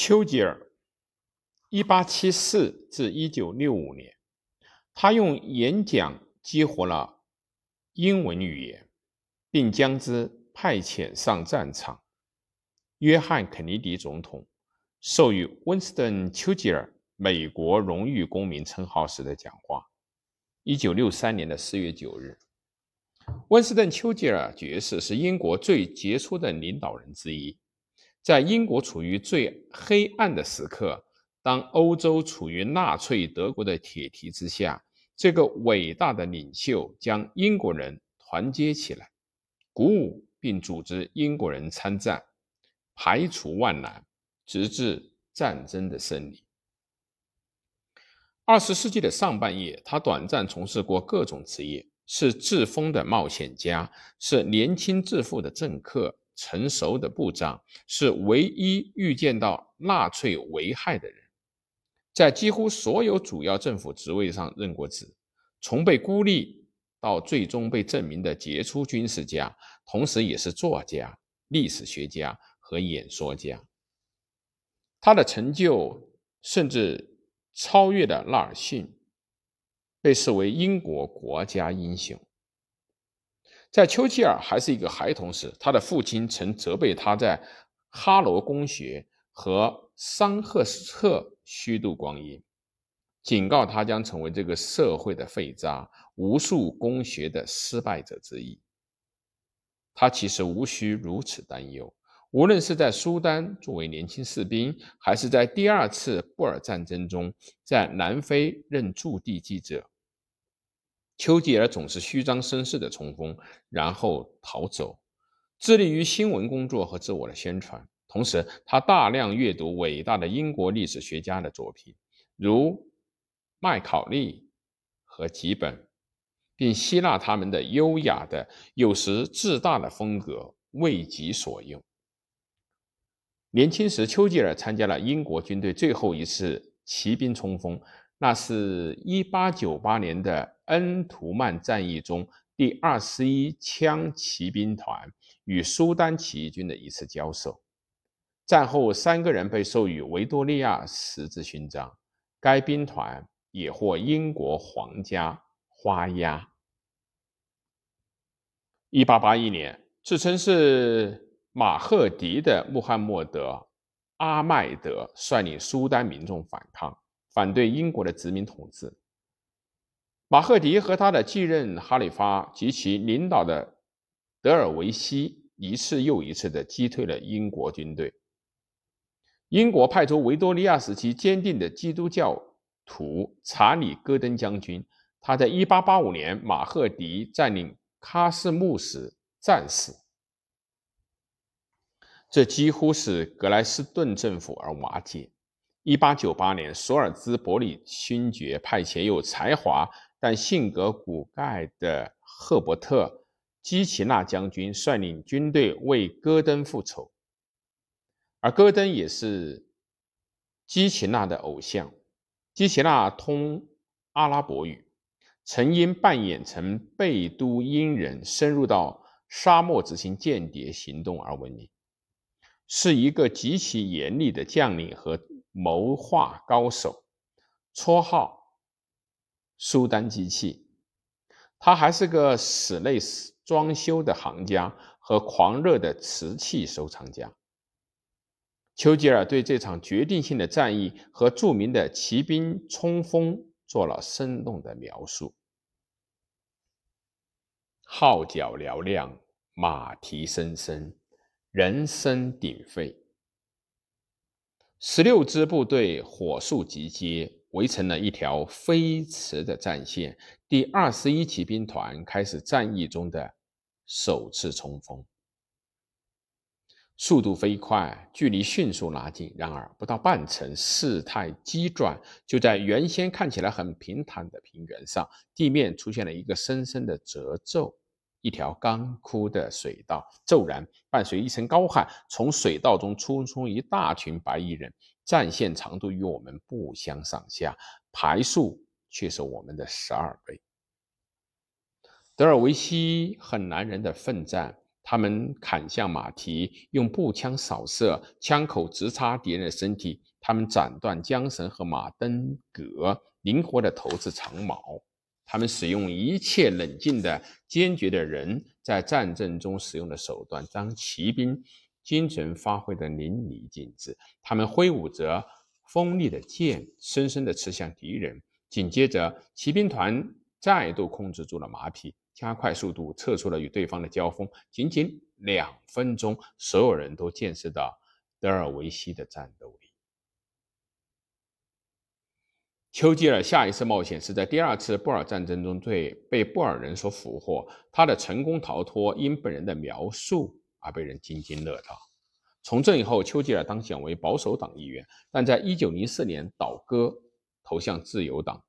丘吉尔，一八七四至一九六五年，他用演讲激活了英文语言，并将之派遣上战场。约翰·肯尼迪总统授予温斯顿·丘吉尔美国荣誉公民称号时的讲话。一九六三年的四月九日，温斯顿·丘吉尔爵士是英国最杰出的领导人之一。在英国处于最黑暗的时刻，当欧洲处于纳粹德国的铁蹄之下，这个伟大的领袖将英国人团结起来，鼓舞并组织英国人参战，排除万难，直至战争的胜利。二十世纪的上半叶，他短暂从事过各种职业：是自封的冒险家，是年轻致富的政客。成熟的部长是唯一预见到纳粹危害的人，在几乎所有主要政府职位上任过职，从被孤立到最终被证明的杰出军事家，同时也是作家、历史学家和演说家。他的成就甚至超越了纳尔逊，被视为英国国家英雄。在丘吉尔还是一个孩童时，他的父亲曾责备他在哈罗公学和桑赫斯特虚度光阴，警告他将成为这个社会的废渣，无数公学的失败者之一。他其实无需如此担忧，无论是在苏丹作为年轻士兵，还是在第二次布尔战争中在南非任驻地记者。丘吉尔总是虚张声势的冲锋，然后逃走，致力于新闻工作和自我的宣传。同时，他大量阅读伟大的英国历史学家的作品，如麦考利和吉本，并吸纳他们的优雅的、有时自大的风格为己所用。年轻时，丘吉尔参加了英国军队最后一次骑兵冲锋。那是一八九八年的恩图曼战役中，第二十一枪骑兵团与苏丹起义军的一次交手。战后，三个人被授予维多利亚十字勋章，该兵团也获英国皇家花押。一八八一年，自称是马赫迪的穆罕默德·阿迈德率领苏丹民众反抗。反对英国的殖民统治，马赫迪和他的继任哈里发及其领导的德尔维西一次又一次地击退了英国军队。英国派出维多利亚时期坚定的基督教徒查理·戈登将军，他在1885年马赫迪占领喀什木时战死，这几乎使格莱斯顿政府而瓦解。一八九八年，索尔兹伯里勋爵派遣有才华但性格古怪的赫伯特·基奇纳将军率领军队为戈登复仇，而戈登也是基奇纳的偶像。基奇纳通阿拉伯语，曾因扮演成贝都因人深入到沙漠执行间谍行动而闻名，是一个极其严厉的将领和。谋划高手，绰号“苏丹机器”。他还是个室内装修的行家和狂热的瓷器收藏家。丘吉尔对这场决定性的战役和著名的骑兵冲锋做了生动的描述：“号角嘹亮，马蹄声声，人声鼎沸。”十六支部队火速集结，围成了一条飞驰的战线。第二十一骑兵团开始战役中的首次冲锋，速度飞快，距离迅速拉近。然而，不到半程，事态急转，就在原先看起来很平坦的平原上，地面出现了一个深深的褶皱。一条干枯的水道骤然伴随一声高喊，从水道中冲出一大群白衣人，战线长度与我们不相上下，排数却是我们的十二倍。德尔维西很男人的奋战，他们砍向马蹄，用步枪扫射，枪口直插敌人的身体。他们斩断缰绳和马蹬革，灵活地投掷长矛。他们使用一切冷静的、坚决的人在战争中使用的手段，当骑兵精神发挥得淋漓尽致。他们挥舞着锋利的剑，深深地刺向敌人。紧接着，骑兵团再度控制住了马匹，加快速度，撤出了与对方的交锋。仅仅两分钟，所有人都见识到德尔维西的战斗力。丘吉尔下一次冒险是在第二次布尔战争中，对被布尔人所俘获。他的成功逃脱因本人的描述而被人津津乐道。从政以后，丘吉尔当选为保守党议员，但在1904年倒戈投向自由党，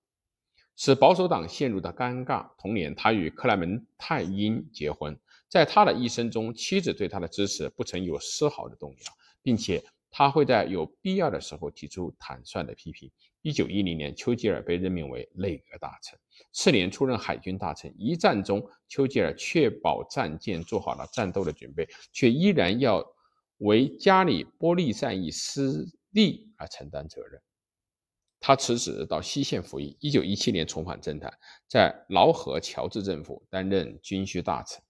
使保守党陷入的尴尬。同年，他与克莱门泰因结婚。在他的一生中，妻子对他的支持不曾有丝毫的动摇，并且他会在有必要的时候提出坦率的批评。一九一零年，丘吉尔被任命为内阁大臣，次年出任海军大臣。一战中，丘吉尔确保战舰做好了战斗的准备，却依然要为加里波利战役失利而承担责任。他辞职到西线服役。一九一七年重返政坛，在劳合乔治政府担任军需大臣。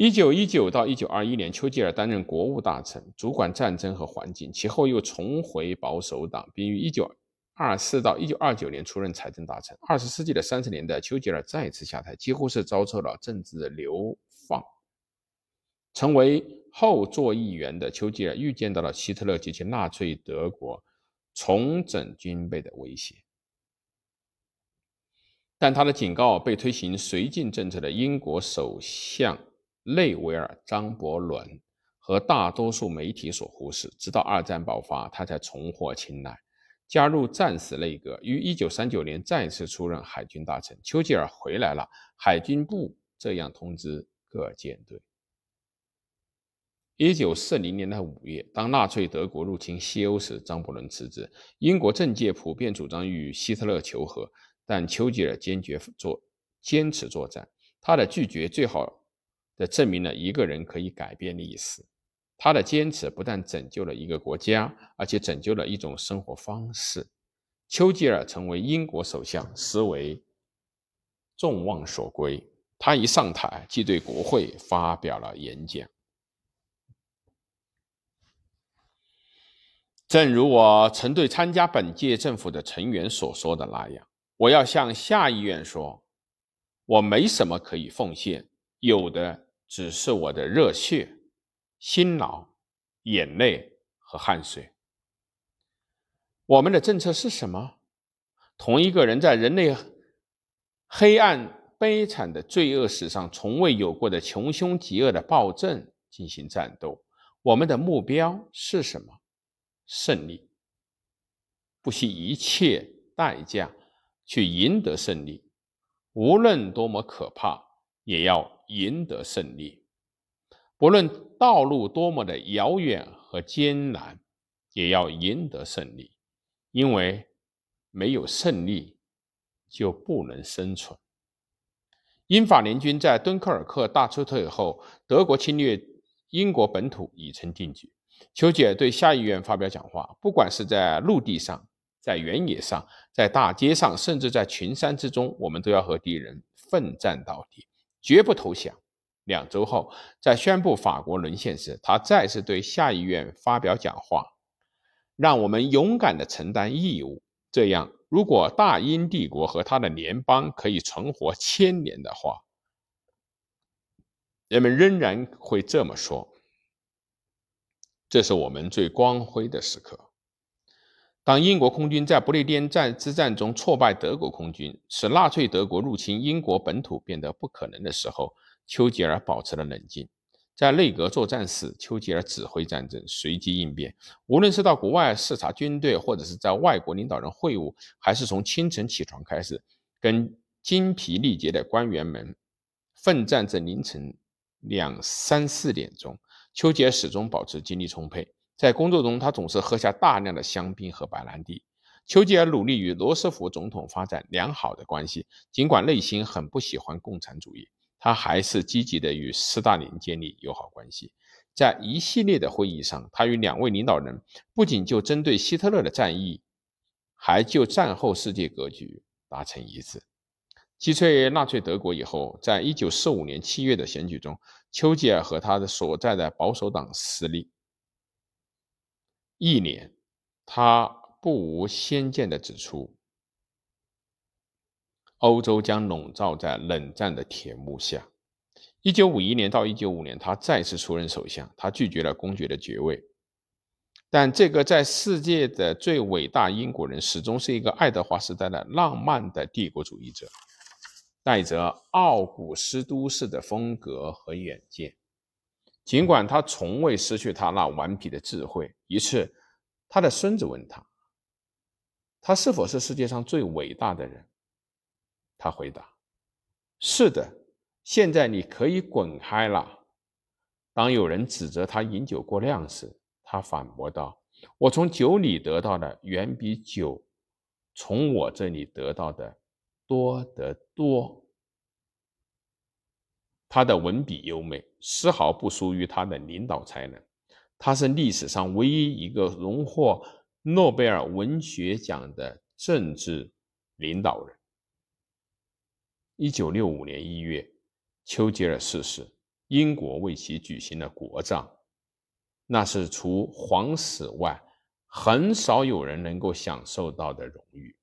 一九一九到一九二一年，丘吉尔担任国务大臣，主管战争和环境。其后又重回保守党，并于一九二四到一九二九年出任财政大臣。二十世纪的三十年代，丘吉尔再次下台，几乎是遭受了政治流放。成为后座议员的丘吉尔预见到了希特勒及其纳粹德国重整军备的威胁，但他的警告被推行绥靖政策的英国首相。内维尔·张伯伦和大多数媒体所忽视，直到二战爆发，他才重获青睐，加入战时内阁，于1939年再次出任海军大臣。丘吉尔回来了，海军部这样通知各舰队。1940年的5月，当纳粹德国入侵西欧时，张伯伦辞职。英国政界普遍主张与希特勒求和，但丘吉尔坚决作坚持作战。他的拒绝最好。这证明了一个人可以改变历史。他的坚持不但拯救了一个国家，而且拯救了一种生活方式。丘吉尔成为英国首相，实为众望所归。他一上台，即对国会发表了演讲。正如我曾对参加本届政府的成员所说的那样，我要向下议院说：我没什么可以奉献，有的。只是我的热血、辛劳、眼泪和汗水。我们的政策是什么？同一个人在人类黑暗、悲惨的罪恶史上从未有过的穷凶极恶的暴政进行战斗。我们的目标是什么？胜利。不惜一切代价去赢得胜利，无论多么可怕，也要。赢得胜利，不论道路多么的遥远和艰难，也要赢得胜利，因为没有胜利就不能生存。英法联军在敦刻尔克大撤退后，德国侵略英国本土已成定局。丘吉尔对下议院发表讲话，不管是在陆地上、在原野上、在大街上，甚至在群山之中，我们都要和敌人奋战到底。绝不投降。两周后，在宣布法国沦陷时，他再次对下议院发表讲话：“让我们勇敢地承担义务。这样，如果大英帝国和他的联邦可以存活千年的话，人们仍然会这么说。这是我们最光辉的时刻。”当英国空军在不列颠战之战中挫败德国空军，使纳粹德国入侵英国本土变得不可能的时候，丘吉尔保持了冷静。在内阁作战时，丘吉尔指挥战争，随机应变。无论是到国外视察军队，或者是在外国领导人会晤，还是从清晨起床开始，跟精疲力竭的官员们奋战至凌晨两三四点钟，丘吉尔始终保持精力充沛。在工作中，他总是喝下大量的香槟和白兰地。丘吉尔努力与罗斯福总统发展良好的关系，尽管内心很不喜欢共产主义。他还是积极的与斯大林建立友好关系。在一系列的会议上，他与两位领导人不仅就针对希特勒的战役，还就战后世界格局达成一致。击退纳粹德国以后，在一九四五年七月的选举中，丘吉尔和他的所在的保守党失利。一年，他不无先见地指出，欧洲将笼罩在冷战的铁幕下。一九五一年到一九五年，他再次出任首相。他拒绝了公爵的爵位，但这个在世界的最伟大英国人，始终是一个爱德华时代的浪漫的帝国主义者，带着奥古斯都式的风格和远见。尽管他从未失去他那顽皮的智慧。一次，他的孙子问他：“他是否是世界上最伟大的人？”他回答：“是的。”现在你可以滚开了。当有人指责他饮酒过量时，他反驳道：“我从酒里得到的远比酒从我这里得到的多得多。”他的文笔优美，丝毫不输于他的领导才能。他是历史上唯一一个荣获诺贝尔文学奖的政治领导人。一九六五年一月。丘吉尔逝世，英国为其举行了国葬，那是除皇室外很少有人能够享受到的荣誉。